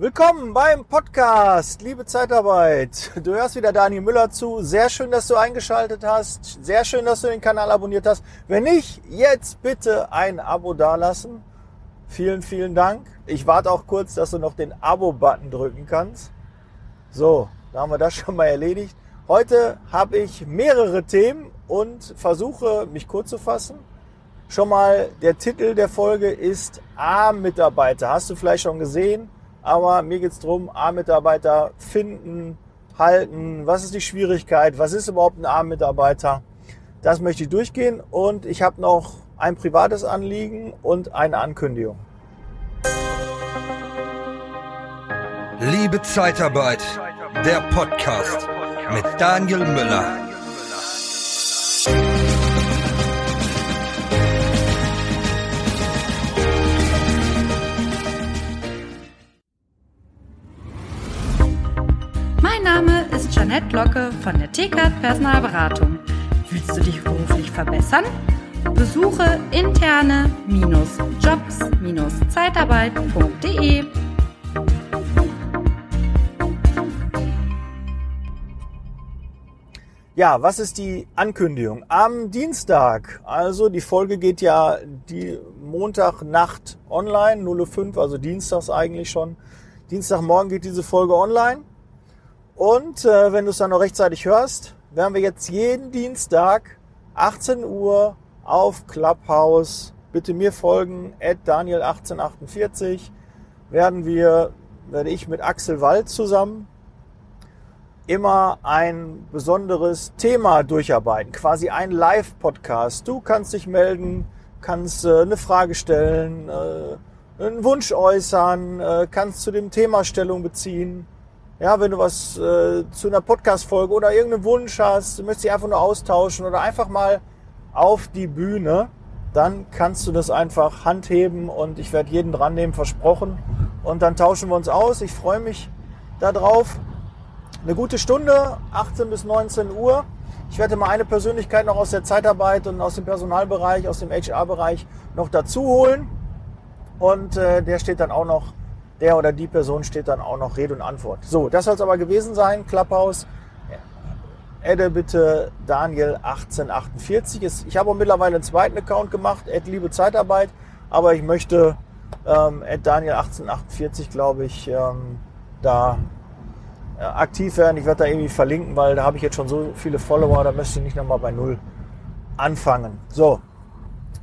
Willkommen beim Podcast, liebe Zeitarbeit. Du hörst wieder Daniel Müller zu. Sehr schön, dass du eingeschaltet hast. Sehr schön, dass du den Kanal abonniert hast. Wenn nicht, jetzt bitte ein Abo dalassen. Vielen, vielen Dank. Ich warte auch kurz, dass du noch den Abo-Button drücken kannst. So, da haben wir das schon mal erledigt. Heute habe ich mehrere Themen und versuche, mich kurz zu fassen. Schon mal, der Titel der Folge ist A-Mitarbeiter. Hast du vielleicht schon gesehen? Aber mir geht es darum, A-Mitarbeiter finden, halten. Was ist die Schwierigkeit? Was ist überhaupt ein A-Mitarbeiter? Das möchte ich durchgehen. Und ich habe noch ein privates Anliegen und eine Ankündigung. Liebe Zeitarbeit, der Podcast mit Daniel Müller. Ist Janette Locke von der TKAT Personalberatung. Willst du dich beruflich verbessern? Besuche interne-jobs-zeitarbeit.de. Ja, was ist die Ankündigung? Am Dienstag, also die Folge geht ja die Montagnacht online, 0.05 also dienstags eigentlich schon. Dienstagmorgen geht diese Folge online. Und äh, wenn du es dann noch rechtzeitig hörst, werden wir jetzt jeden Dienstag 18 Uhr auf Clubhouse, bitte mir folgen, at Daniel1848, werden wir, werde ich mit Axel Wald zusammen immer ein besonderes Thema durcharbeiten, quasi ein Live-Podcast. Du kannst dich melden, kannst äh, eine Frage stellen, äh, einen Wunsch äußern, äh, kannst zu dem Thema Stellung beziehen. Ja, wenn du was äh, zu einer Podcast-Folge oder irgendeinen Wunsch hast, du möchtest dich einfach nur austauschen oder einfach mal auf die Bühne, dann kannst du das einfach handheben und ich werde jeden dran nehmen, versprochen. Und dann tauschen wir uns aus. Ich freue mich darauf eine gute Stunde, 18 bis 19 Uhr. Ich werde mal eine Persönlichkeit noch aus der Zeitarbeit und aus dem Personalbereich, aus dem HR-Bereich noch dazu holen. Und äh, der steht dann auch noch, der oder die Person steht dann auch noch Rede und Antwort. So, das soll es aber gewesen sein. Clubhouse. Adde bitte Daniel 1848. Ich habe auch mittlerweile einen zweiten Account gemacht, Add Liebe Zeitarbeit. Aber ich möchte ähm, Add Daniel 1848, glaube ich, ähm, da äh, aktiv werden. Ich werde da irgendwie verlinken, weil da habe ich jetzt schon so viele Follower, da möchte ich nicht nochmal bei Null anfangen. So,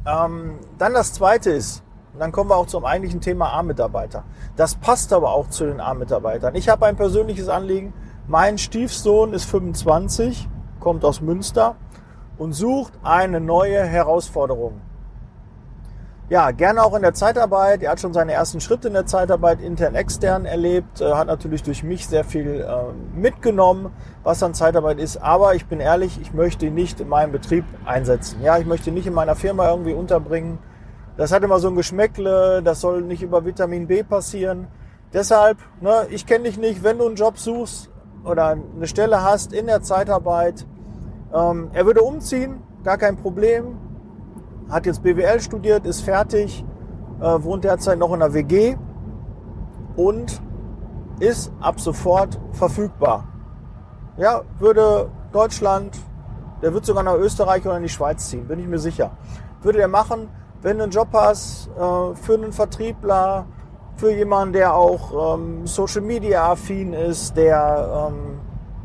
ähm, dann das zweite ist, und dann kommen wir auch zum eigentlichen Thema A-Mitarbeiter. Das passt aber auch zu den A-Mitarbeitern. Ich habe ein persönliches Anliegen. Mein Stiefsohn ist 25, kommt aus Münster und sucht eine neue Herausforderung ja, gerne auch in der Zeitarbeit. Er hat schon seine ersten Schritte in der Zeitarbeit intern, extern erlebt, äh, hat natürlich durch mich sehr viel äh, mitgenommen, was an Zeitarbeit ist. Aber ich bin ehrlich, ich möchte ihn nicht in meinem Betrieb einsetzen. Ja, ich möchte ihn nicht in meiner Firma irgendwie unterbringen. Das hat immer so ein Geschmäckle, das soll nicht über Vitamin B passieren. Deshalb, ne, ich kenne dich nicht, wenn du einen Job suchst oder eine Stelle hast in der Zeitarbeit. Ähm, er würde umziehen, gar kein Problem hat jetzt BWL studiert, ist fertig, äh, wohnt derzeit noch in der WG und ist ab sofort verfügbar. Ja, würde Deutschland, der wird sogar nach Österreich oder in die Schweiz ziehen, bin ich mir sicher. Würde der machen, wenn du einen Job hast äh, für einen Vertriebler, für jemanden, der auch ähm, Social Media affin ist, der ähm,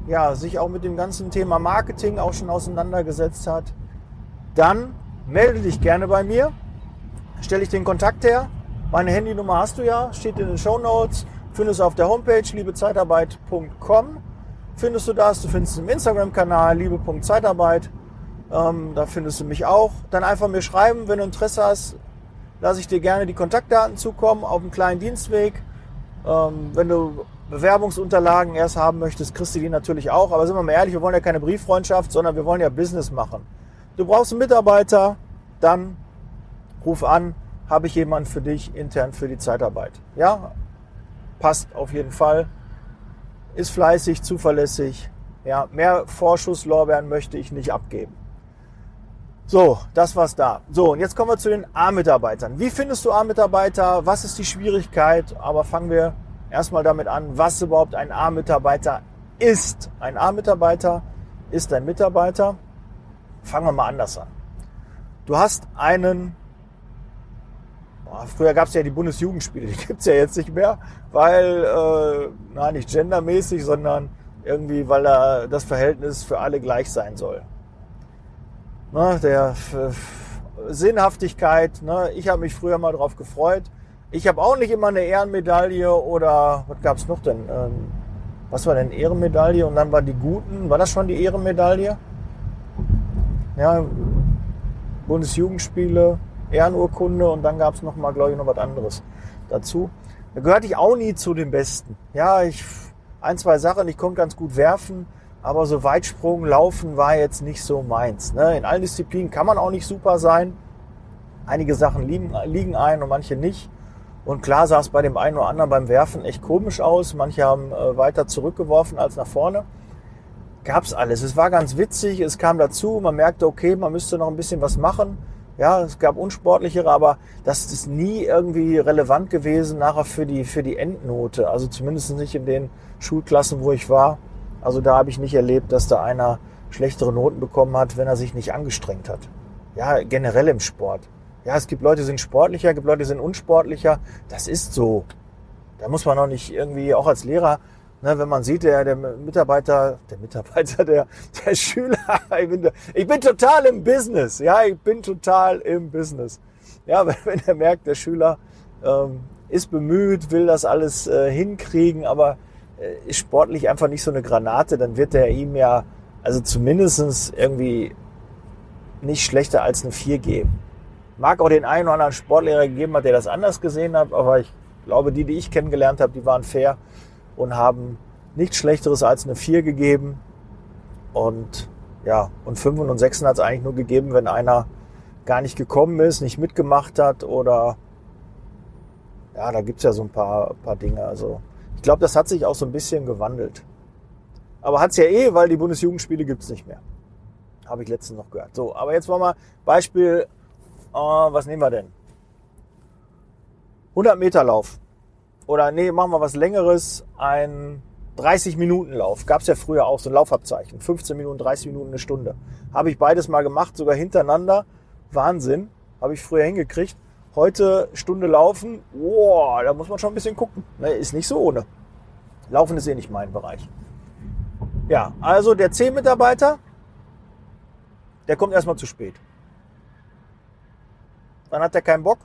ja, sich auch mit dem ganzen Thema Marketing auch schon auseinandergesetzt hat, dann melde dich gerne bei mir. Stelle ich den Kontakt her. Meine Handynummer hast du ja, steht in den Show Notes. Findest du auf der Homepage liebezeitarbeit.com. Findest du das. Du findest es im Instagram-Kanal liebe.zeitarbeit. Ähm, da findest du mich auch. Dann einfach mir schreiben, wenn du Interesse hast, lasse ich dir gerne die Kontaktdaten zukommen auf einem kleinen Dienstweg. Ähm, wenn du Bewerbungsunterlagen erst haben möchtest, kriegst du die natürlich auch. Aber sind wir mal ehrlich, wir wollen ja keine Brieffreundschaft, sondern wir wollen ja Business machen. Du brauchst einen Mitarbeiter, dann ruf an, habe ich jemanden für dich intern für die Zeitarbeit. Ja, passt auf jeden Fall, ist fleißig, zuverlässig. Ja, mehr Vorschusslorbeeren möchte ich nicht abgeben. So, das war's da. So, und jetzt kommen wir zu den A-Mitarbeitern. Wie findest du A-Mitarbeiter? Was ist die Schwierigkeit? Aber fangen wir erstmal damit an, was überhaupt ein A-Mitarbeiter ist. Ein A-Mitarbeiter ist ein Mitarbeiter. Fangen wir mal anders an. Du hast einen, boah, früher gab es ja die Bundesjugendspiele, die gibt's ja jetzt nicht mehr, weil, äh, na nicht gendermäßig, sondern irgendwie, weil da das Verhältnis für alle gleich sein soll. Na, der Sinnhaftigkeit, ne? ich habe mich früher mal drauf gefreut. Ich habe auch nicht immer eine Ehrenmedaille oder was gab's noch denn? Ähm, was war denn Ehrenmedaille? Und dann war die Guten, war das schon die Ehrenmedaille? Ja, Bundesjugendspiele, Ehrenurkunde und dann gab es noch mal, glaube ich, noch was anderes dazu. Da gehörte ich auch nie zu den Besten. Ja, ich ein, zwei Sachen, ich konnte ganz gut werfen, aber so Weitsprung, Laufen war jetzt nicht so meins. Ne? In allen Disziplinen kann man auch nicht super sein. Einige Sachen liegen, liegen ein und manche nicht. Und klar sah es bei dem einen oder anderen beim Werfen echt komisch aus. Manche haben äh, weiter zurückgeworfen als nach vorne. Gab's alles. Es war ganz witzig. Es kam dazu. Man merkte, okay, man müsste noch ein bisschen was machen. Ja, es gab unsportlichere, aber das ist nie irgendwie relevant gewesen nachher für die, für die Endnote. Also zumindest nicht in den Schulklassen, wo ich war. Also da habe ich nicht erlebt, dass da einer schlechtere Noten bekommen hat, wenn er sich nicht angestrengt hat. Ja, generell im Sport. Ja, es gibt Leute, die sind sportlicher, es gibt Leute, die sind unsportlicher. Das ist so. Da muss man auch nicht irgendwie, auch als Lehrer, ne, wenn man sieht, der, der Mitarbeiter, der Mitarbeiter, der, der Schüler, ich bin, ich bin total im Business. Ja, ich bin total im Business. Ja, wenn, wenn er merkt, der Schüler ähm, ist bemüht, will das alles äh, hinkriegen, aber ist sportlich einfach nicht so eine Granate, dann wird er ihm ja, also zumindestens irgendwie nicht schlechter als eine 4 geben. Mag auch den einen oder anderen Sportlehrer gegeben hat, der das anders gesehen hat, aber ich glaube, die, die ich kennengelernt habe, die waren fair und haben nichts Schlechteres als eine 4 gegeben. Und ja, und 5 und 6 hat es eigentlich nur gegeben, wenn einer gar nicht gekommen ist, nicht mitgemacht hat oder ja, da gibt's ja so ein paar, paar Dinge. Also ich glaube, das hat sich auch so ein bisschen gewandelt. Aber hat's ja eh, weil die Bundesjugendspiele gibt's nicht mehr. Habe ich letztens noch gehört. So, aber jetzt wollen wir Beispiel, äh, was nehmen wir denn? 100 Meter Lauf. Oder nee, machen wir was längeres, ein 30 Minuten Lauf. Gab's ja früher auch, so ein Laufabzeichen. 15 Minuten, 30 Minuten, eine Stunde. Habe ich beides mal gemacht, sogar hintereinander. Wahnsinn. Habe ich früher hingekriegt. Heute Stunde laufen, wow, da muss man schon ein bisschen gucken. Ne, ist nicht so ohne. Laufen ist eh nicht mein Bereich. Ja, also der C-Mitarbeiter, der kommt erstmal zu spät. Dann hat er keinen Bock,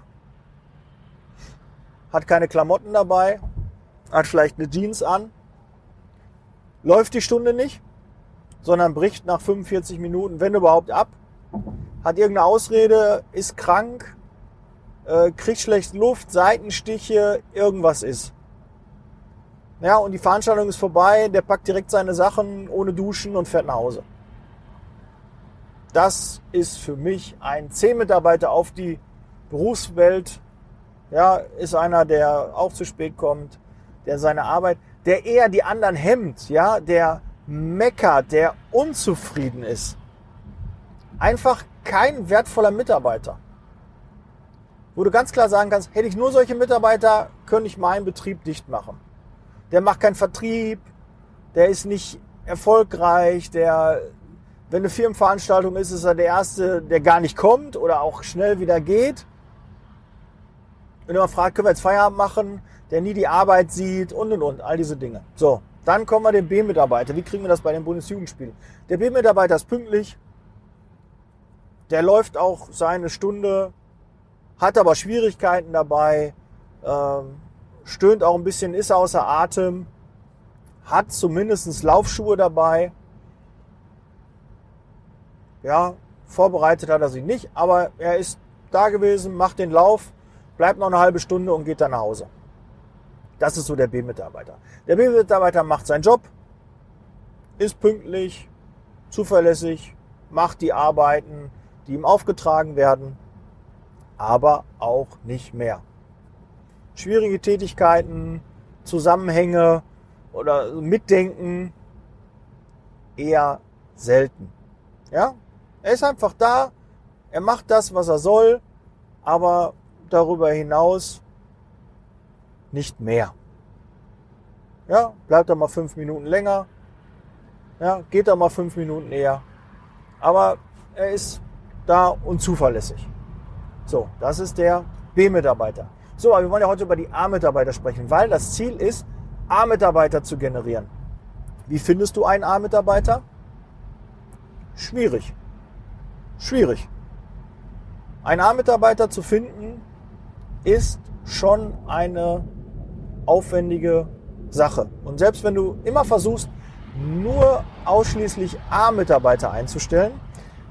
hat keine Klamotten dabei, hat vielleicht eine Jeans an, läuft die Stunde nicht, sondern bricht nach 45 Minuten, wenn überhaupt, ab, hat irgendeine Ausrede, ist krank, äh, kriegt schlecht Luft, Seitenstiche, irgendwas ist. Ja, und die Veranstaltung ist vorbei, der packt direkt seine Sachen ohne Duschen und fährt nach Hause. Das ist für mich ein C-Mitarbeiter auf die Berufswelt. Ja, ist einer, der auch zu spät kommt, der seine Arbeit, der eher die anderen hemmt, ja, der meckert, der unzufrieden ist. Einfach kein wertvoller Mitarbeiter wo du ganz klar sagen kannst, hätte ich nur solche Mitarbeiter, könnte ich meinen Betrieb dicht machen. Der macht keinen Vertrieb, der ist nicht erfolgreich, der, wenn eine Firmenveranstaltung ist, ist er der Erste, der gar nicht kommt oder auch schnell wieder geht. Wenn man fragt, können wir jetzt Feierabend machen, der nie die Arbeit sieht und und und, all diese Dinge. So, dann kommen wir den B-Mitarbeiter. Wie kriegen wir das bei den Bundesjugendspielen? Der B-Mitarbeiter ist pünktlich, der läuft auch seine Stunde hat aber Schwierigkeiten dabei, ähm, stöhnt auch ein bisschen, ist außer Atem, hat zumindest Laufschuhe dabei. Ja, vorbereitet hat er sich nicht, aber er ist da gewesen, macht den Lauf, bleibt noch eine halbe Stunde und geht dann nach Hause. Das ist so der B-Mitarbeiter. Der B-Mitarbeiter macht seinen Job, ist pünktlich, zuverlässig, macht die Arbeiten, die ihm aufgetragen werden aber auch nicht mehr. Schwierige Tätigkeiten, Zusammenhänge oder Mitdenken eher selten. Ja? Er ist einfach da, er macht das, was er soll, aber darüber hinaus nicht mehr. Ja, bleibt da mal fünf Minuten länger. Ja, geht da mal fünf Minuten eher. Aber er ist da und zuverlässig. So, das ist der B-Mitarbeiter. So, aber wir wollen ja heute über die A-Mitarbeiter sprechen, weil das Ziel ist, A-Mitarbeiter zu generieren. Wie findest du einen A-Mitarbeiter? Schwierig. Schwierig. Ein A-Mitarbeiter zu finden ist schon eine aufwendige Sache. Und selbst wenn du immer versuchst, nur ausschließlich A-Mitarbeiter einzustellen,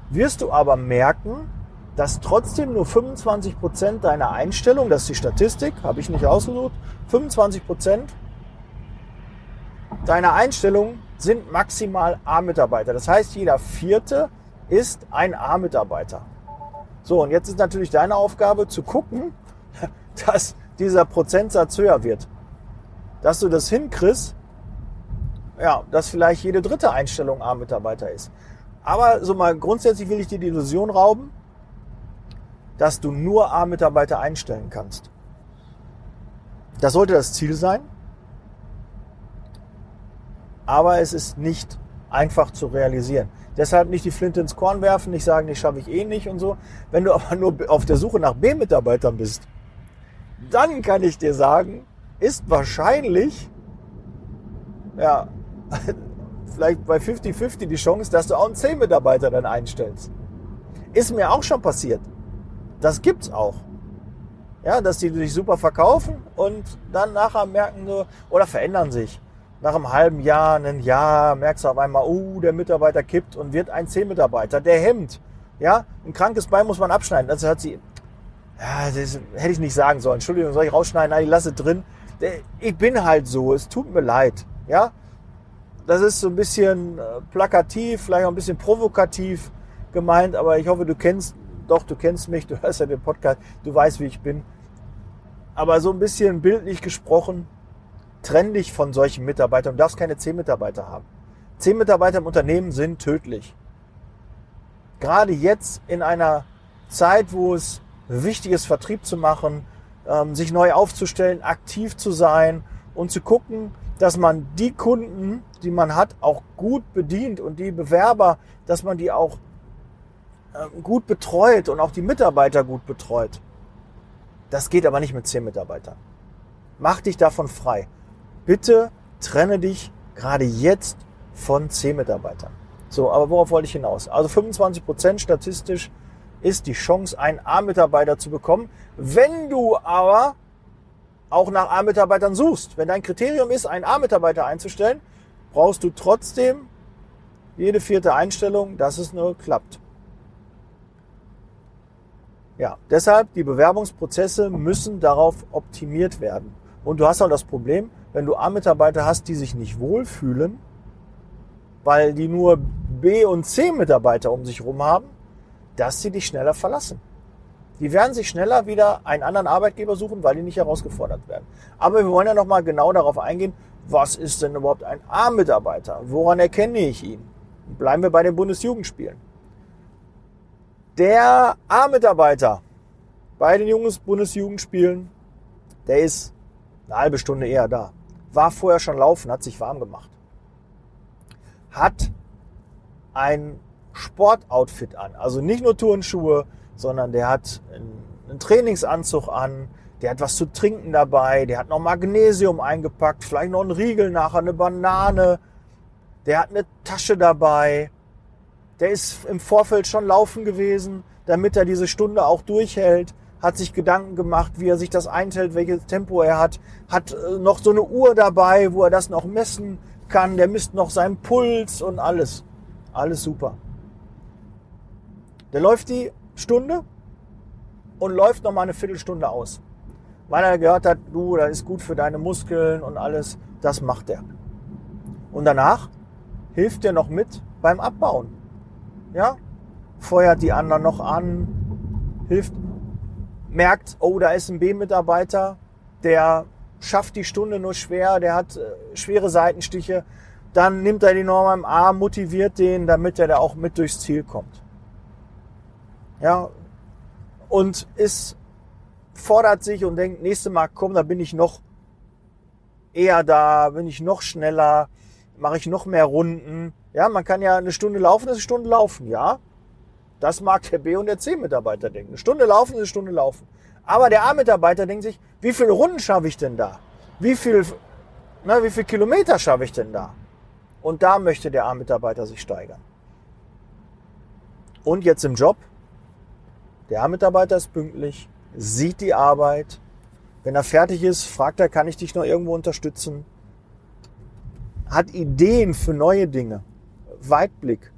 wirst du aber merken, dass trotzdem nur 25 Prozent deiner Einstellung, das ist die Statistik, habe ich nicht ausgesucht, 25 Prozent deiner Einstellung sind maximal A-Mitarbeiter. Das heißt, jeder vierte ist ein A-Mitarbeiter. So, und jetzt ist natürlich deine Aufgabe zu gucken, dass dieser Prozentsatz höher wird. Dass du das hinkriegst, ja, dass vielleicht jede dritte Einstellung A-Mitarbeiter ist. Aber so mal grundsätzlich will ich dir die Illusion rauben, dass du nur A-Mitarbeiter einstellen kannst. Das sollte das Ziel sein. Aber es ist nicht einfach zu realisieren. Deshalb nicht die Flinte ins Korn werfen, nicht sagen, das schaffe ich eh nicht und so. Wenn du aber nur auf der Suche nach B-Mitarbeitern bist, dann kann ich dir sagen, ist wahrscheinlich, ja, vielleicht bei 50-50 die Chance, dass du auch einen C-Mitarbeiter dann einstellst. Ist mir auch schon passiert. Das gibt's auch. Ja, dass die sich super verkaufen und dann nachher merken so, oder verändern sich. Nach einem halben Jahr, einem Jahr, merkst du auf einmal, oh, der Mitarbeiter kippt und wird ein C-Mitarbeiter. Der hemmt. Ja, ein krankes Bein muss man abschneiden. Also hat sie, ja, das hätte ich nicht sagen sollen. Entschuldigung, soll ich rausschneiden? Nein, ich lasse drin. Ich bin halt so. Es tut mir leid. Ja, das ist so ein bisschen äh, plakativ, vielleicht auch ein bisschen provokativ gemeint, aber ich hoffe, du kennst doch, du kennst mich, du hörst ja den Podcast, du weißt, wie ich bin. Aber so ein bisschen bildlich gesprochen, trenn dich von solchen Mitarbeitern. Du darfst keine zehn Mitarbeiter haben. Zehn Mitarbeiter im Unternehmen sind tödlich. Gerade jetzt in einer Zeit, wo es wichtig ist, Vertrieb zu machen, ähm, sich neu aufzustellen, aktiv zu sein und zu gucken, dass man die Kunden, die man hat, auch gut bedient und die Bewerber, dass man die auch gut betreut und auch die Mitarbeiter gut betreut. Das geht aber nicht mit zehn Mitarbeitern. Mach dich davon frei. Bitte trenne dich gerade jetzt von zehn Mitarbeitern. So, aber worauf wollte ich hinaus? Also 25 Prozent statistisch ist die Chance, einen A-Mitarbeiter zu bekommen. Wenn du aber auch nach A-Mitarbeitern suchst, wenn dein Kriterium ist, einen A-Mitarbeiter einzustellen, brauchst du trotzdem jede vierte Einstellung, dass es nur klappt. Ja, deshalb die Bewerbungsprozesse müssen darauf optimiert werden. Und du hast auch das Problem, wenn du A-Mitarbeiter hast, die sich nicht wohlfühlen, weil die nur B- und C-Mitarbeiter um sich herum haben, dass sie dich schneller verlassen. Die werden sich schneller wieder einen anderen Arbeitgeber suchen, weil die nicht herausgefordert werden. Aber wir wollen ja nochmal genau darauf eingehen, was ist denn überhaupt ein A-Mitarbeiter? Woran erkenne ich ihn? Bleiben wir bei den Bundesjugendspielen. Der A-Mitarbeiter bei den Jungs Bundesjugendspielen, der ist eine halbe Stunde eher da. War vorher schon laufen, hat sich warm gemacht. Hat ein Sportoutfit an. Also nicht nur Turnschuhe, sondern der hat einen Trainingsanzug an, der hat was zu trinken dabei, der hat noch Magnesium eingepackt, vielleicht noch einen Riegel nachher, eine Banane, der hat eine Tasche dabei, der ist im Vorfeld schon laufen gewesen, damit er diese Stunde auch durchhält, hat sich Gedanken gemacht, wie er sich das einteilt, welches Tempo er hat, hat äh, noch so eine Uhr dabei, wo er das noch messen kann, der misst noch seinen Puls und alles. Alles super. Der läuft die Stunde und läuft noch mal eine Viertelstunde aus. Weil er gehört hat, du, das ist gut für deine Muskeln und alles. Das macht er. Und danach hilft er noch mit beim Abbauen. Ja? Feuert die anderen noch an, hilft, merkt, oh, da ist ein B-Mitarbeiter, der schafft die Stunde nur schwer, der hat äh, schwere Seitenstiche. Dann nimmt er den nochmal im Arm, motiviert den, damit er da auch mit durchs Ziel kommt. Ja, und ist, fordert sich und denkt, nächste Mal, komm, da bin ich noch eher da, bin ich noch schneller, mache ich noch mehr Runden. Ja, man kann ja eine Stunde laufen, ist eine Stunde laufen, ja. Das mag der B- und der C-Mitarbeiter denken. Eine Stunde laufen ist eine Stunde laufen. Aber der A-Mitarbeiter denkt sich, wie viele Runden schaffe ich denn da? Wie viel, na, wie viel Kilometer schaffe ich denn da? Und da möchte der A-Mitarbeiter sich steigern. Und jetzt im Job. Der A-Mitarbeiter ist pünktlich, sieht die Arbeit. Wenn er fertig ist, fragt er, kann ich dich noch irgendwo unterstützen? Hat Ideen für neue Dinge. Weitblick.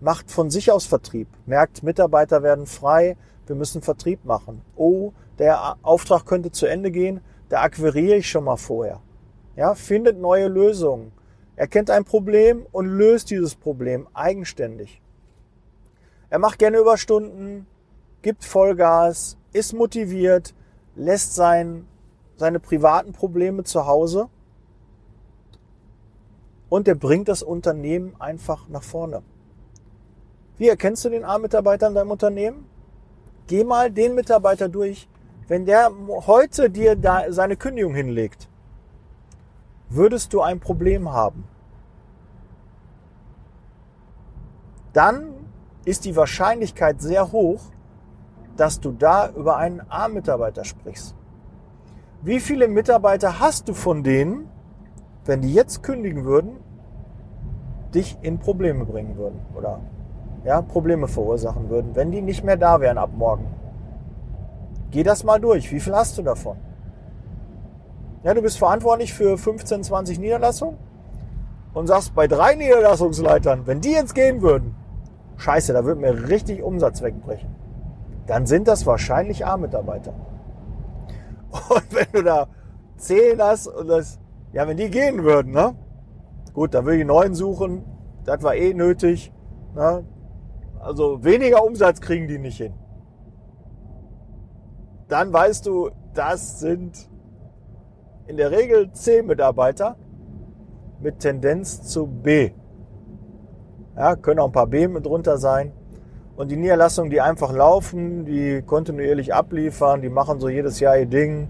Macht von sich aus Vertrieb. Merkt, Mitarbeiter werden frei. Wir müssen Vertrieb machen. Oh, der Auftrag könnte zu Ende gehen. Da akquiriere ich schon mal vorher. Ja, findet neue Lösungen. Erkennt ein Problem und löst dieses Problem eigenständig. Er macht gerne Überstunden, gibt Vollgas, ist motiviert, lässt sein, seine privaten Probleme zu Hause und er bringt das Unternehmen einfach nach vorne. Wie erkennst du den A-Mitarbeiter in deinem Unternehmen? Geh mal den Mitarbeiter durch. Wenn der heute dir da seine Kündigung hinlegt, würdest du ein Problem haben. Dann ist die Wahrscheinlichkeit sehr hoch, dass du da über einen A-Mitarbeiter sprichst. Wie viele Mitarbeiter hast du von denen, wenn die jetzt kündigen würden, dich in Probleme bringen würden oder ja, Probleme verursachen würden, wenn die nicht mehr da wären ab morgen? Geh das mal durch. Wie viel hast du davon? Ja, du bist verantwortlich für 15, 20 Niederlassungen und sagst bei drei Niederlassungsleitern, wenn die jetzt gehen würden, scheiße, da würde mir richtig Umsatz wegbrechen. Dann sind das wahrscheinlich A-Mitarbeiter. Und wenn du da 10 hast und das, ja, wenn die gehen würden, ne? Gut, dann würde ich neuen suchen. Das war eh nötig. Ne? Also weniger Umsatz kriegen die nicht hin. Dann weißt du, das sind in der Regel C-Mitarbeiter mit Tendenz zu B. Ja, können auch ein paar B mit drunter sein. Und die Niederlassungen, die einfach laufen, die kontinuierlich abliefern, die machen so jedes Jahr ihr Ding,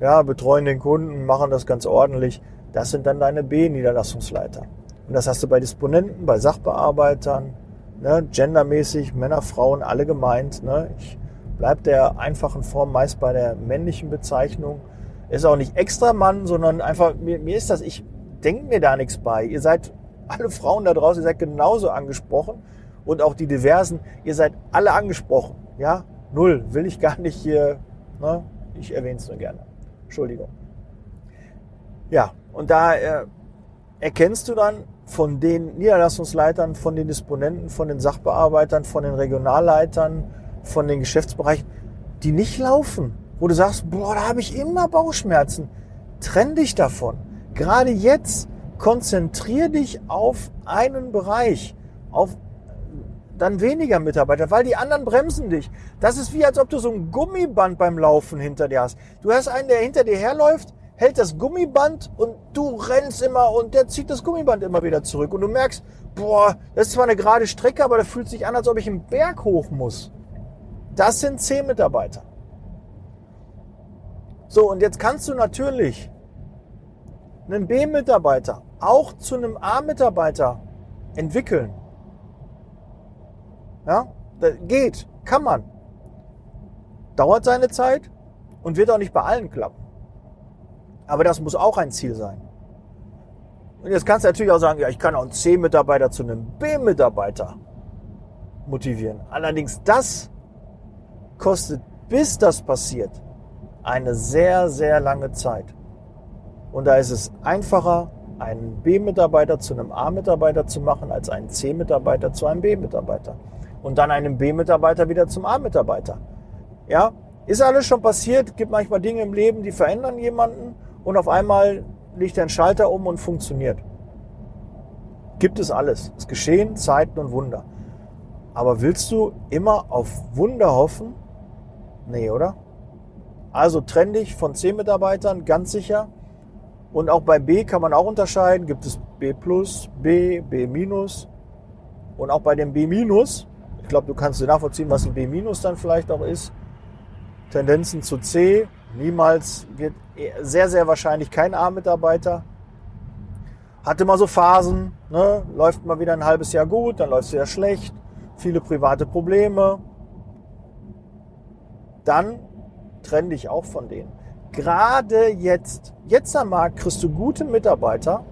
ja, betreuen den Kunden, machen das ganz ordentlich. Das sind dann deine B-Niederlassungsleiter. Und das hast du bei Disponenten, bei Sachbearbeitern, ne, gendermäßig, Männer, Frauen, alle gemeint. Ne. Ich bleib der einfachen Form meist bei der männlichen Bezeichnung. Ist auch nicht extra Mann, sondern einfach, mir, mir ist das, ich denke mir da nichts bei. Ihr seid alle Frauen da draußen, ihr seid genauso angesprochen und auch die diversen, ihr seid alle angesprochen. Ja, null, will ich gar nicht hier, ne? ich erwähne es nur gerne. Entschuldigung. Ja, und da äh, erkennst du dann von den Niederlassungsleitern, von den Disponenten, von den Sachbearbeitern, von den Regionalleitern, von den Geschäftsbereichen, die nicht laufen, wo du sagst, boah, da habe ich immer Bauchschmerzen. Trenn dich davon. Gerade jetzt konzentrier dich auf einen Bereich, auf dann weniger Mitarbeiter, weil die anderen bremsen dich. Das ist wie, als ob du so ein Gummiband beim Laufen hinter dir hast. Du hast einen, der hinter dir herläuft, hält das Gummiband und du rennst immer und der zieht das Gummiband immer wieder zurück. Und du merkst, boah, das ist zwar eine gerade Strecke, aber das fühlt sich an, als ob ich einen Berg hoch muss. Das sind zehn Mitarbeiter. So, und jetzt kannst du natürlich einen B-Mitarbeiter auch zu einem A-Mitarbeiter entwickeln. Ja, das geht, kann man. Dauert seine Zeit und wird auch nicht bei allen klappen. Aber das muss auch ein Ziel sein. Und jetzt kannst du natürlich auch sagen, ja, ich kann auch einen C-Mitarbeiter zu einem B-Mitarbeiter motivieren. Allerdings das kostet, bis das passiert, eine sehr, sehr lange Zeit. Und da ist es einfacher, einen B-Mitarbeiter zu einem A-Mitarbeiter zu machen, als einen C-Mitarbeiter zu einem B-Mitarbeiter. Und dann einen B-Mitarbeiter wieder zum A-Mitarbeiter. Ja, ist alles schon passiert, gibt manchmal Dinge im Leben, die verändern jemanden und auf einmal liegt ein Schalter um und funktioniert. Gibt es alles. Es geschehen Zeiten und Wunder. Aber willst du immer auf Wunder hoffen? Nee, oder? Also trenn dich von C-Mitarbeitern, ganz sicher. Und auch bei B kann man auch unterscheiden. Gibt es B plus, B, B minus. Und auch bei dem B minus, glaube, du kannst dir nachvollziehen, was ein B dann vielleicht auch ist. Tendenzen zu C, niemals, wird sehr, sehr wahrscheinlich kein A-Mitarbeiter. Hatte mal so Phasen, ne? läuft mal wieder ein halbes Jahr gut, dann läuft es wieder schlecht, viele private Probleme. Dann trenn dich auch von denen. Gerade jetzt, jetzt am Markt kriegst du gute Mitarbeiter,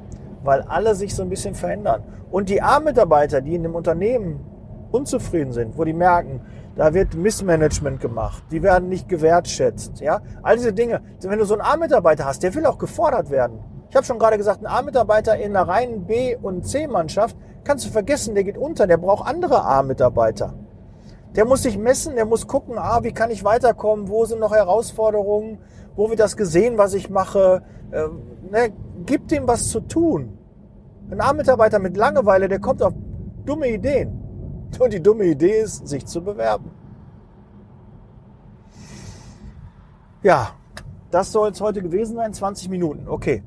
weil alle sich so ein bisschen verändern. Und die A-Mitarbeiter, die in dem Unternehmen unzufrieden sind, wo die merken, da wird Missmanagement gemacht, die werden nicht gewertschätzt, ja, all diese Dinge. Wenn du so einen A-Mitarbeiter hast, der will auch gefordert werden. Ich habe schon gerade gesagt, ein A-Mitarbeiter in einer reinen B- und C-Mannschaft kannst du vergessen, der geht unter, der braucht andere A-Mitarbeiter. Der muss sich messen, der muss gucken, ah, wie kann ich weiterkommen, wo sind noch Herausforderungen, wo wird das gesehen, was ich mache. Äh, ne, gib dem was zu tun. Ein A-Mitarbeiter mit Langeweile, der kommt auf dumme Ideen. Und die dumme Idee ist, sich zu bewerben. Ja, das soll es heute gewesen sein. 20 Minuten. Okay.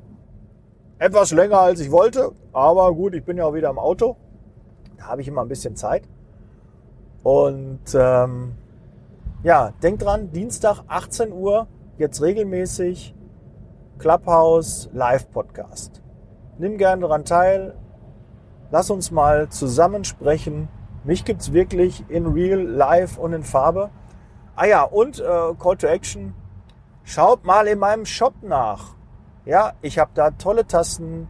Etwas länger als ich wollte, aber gut, ich bin ja auch wieder im Auto. Da habe ich immer ein bisschen Zeit. Und ähm, ja, denkt dran, Dienstag 18 Uhr, jetzt regelmäßig Clubhouse Live Podcast. Nimm gerne daran teil. Lass uns mal zusammen sprechen. Mich gibt's wirklich in real, live und in Farbe. Ah ja, und äh, Call to Action. Schaut mal in meinem Shop nach. Ja, ich habe da tolle Tassen,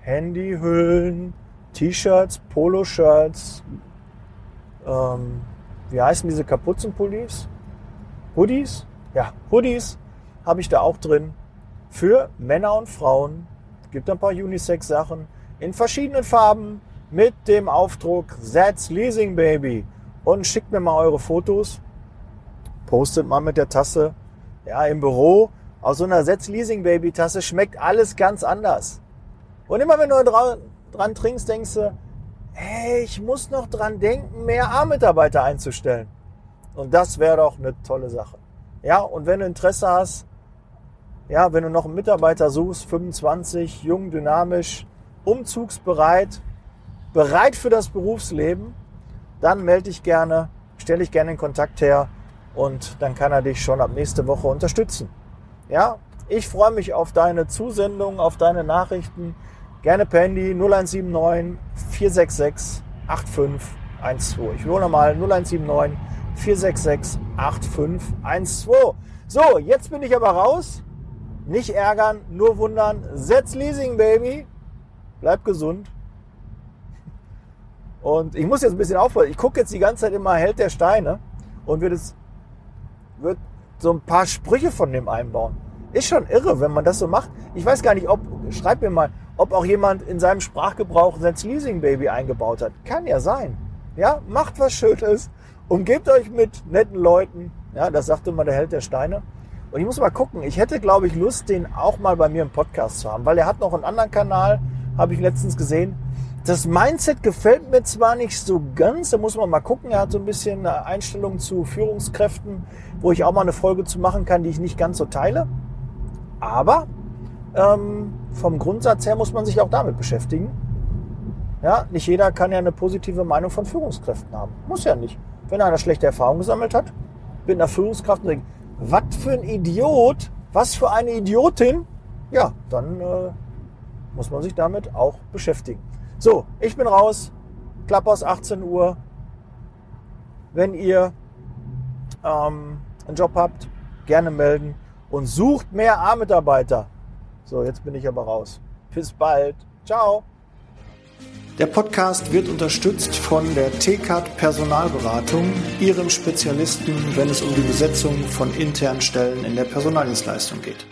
Handyhüllen, T-Shirts, Poloshirts, ähm, wie heißen diese Kapuzenpullis? Hoodies? Ja, Hoodies habe ich da auch drin. Für Männer und Frauen. Gibt ein paar Unisex-Sachen in verschiedenen Farben mit dem Aufdruck That's Leasing Baby. Und schickt mir mal eure Fotos. Postet mal mit der Tasse. Ja, im Büro aus so einer Setz Leasing Baby Tasse schmeckt alles ganz anders. Und immer wenn du dran, dran trinkst, denkst du, hey, ich muss noch dran denken, mehr A-Mitarbeiter einzustellen. Und das wäre doch eine tolle Sache. Ja, und wenn du Interesse hast, ja, wenn du noch einen Mitarbeiter suchst, 25, jung, dynamisch, umzugsbereit, bereit für das Berufsleben, dann melde dich gerne, stelle dich gerne in Kontakt her und dann kann er dich schon ab nächste Woche unterstützen. Ja, ich freue mich auf deine Zusendung, auf deine Nachrichten. Gerne per Handy 0179 466 8512. Ich wiederhole nochmal 0179 466 8512. So, jetzt bin ich aber raus. Nicht ärgern, nur wundern. Setz Leasing, Baby. Bleib gesund. Und ich muss jetzt ein bisschen aufpassen. Ich gucke jetzt die ganze Zeit immer Held der Steine und wird es wird so ein paar Sprüche von dem einbauen. Ist schon irre, wenn man das so macht. Ich weiß gar nicht, ob, schreib mir mal, ob auch jemand in seinem Sprachgebrauch sein Leasing Baby eingebaut hat. Kann ja sein. Ja, macht was Schönes. Umgebt euch mit netten Leuten. Ja, das sagte mal der Held der Steine. Und ich muss mal gucken. Ich hätte, glaube ich, Lust, den auch mal bei mir im Podcast zu haben, weil er hat noch einen anderen Kanal, habe ich letztens gesehen. Das Mindset gefällt mir zwar nicht so ganz, da muss man mal gucken. Er hat so ein bisschen Einstellungen zu Führungskräften, wo ich auch mal eine Folge zu machen kann, die ich nicht ganz so teile. Aber ähm, vom Grundsatz her muss man sich auch damit beschäftigen. Ja, nicht jeder kann ja eine positive Meinung von Führungskräften haben. Muss ja nicht. Wenn einer schlechte Erfahrungen gesammelt hat, mit einer Führungskraft und denkt, was für ein Idiot, was für eine Idiotin, ja, dann äh, muss man sich damit auch beschäftigen. So, ich bin raus. Klappers 18 Uhr. Wenn ihr ähm, einen Job habt, gerne melden und sucht mehr A-Mitarbeiter. So, jetzt bin ich aber raus. Bis bald. Ciao. Der Podcast wird unterstützt von der TCAT Personalberatung, ihrem Spezialisten, wenn es um die Besetzung von internen Stellen in der Personaldienstleistung geht.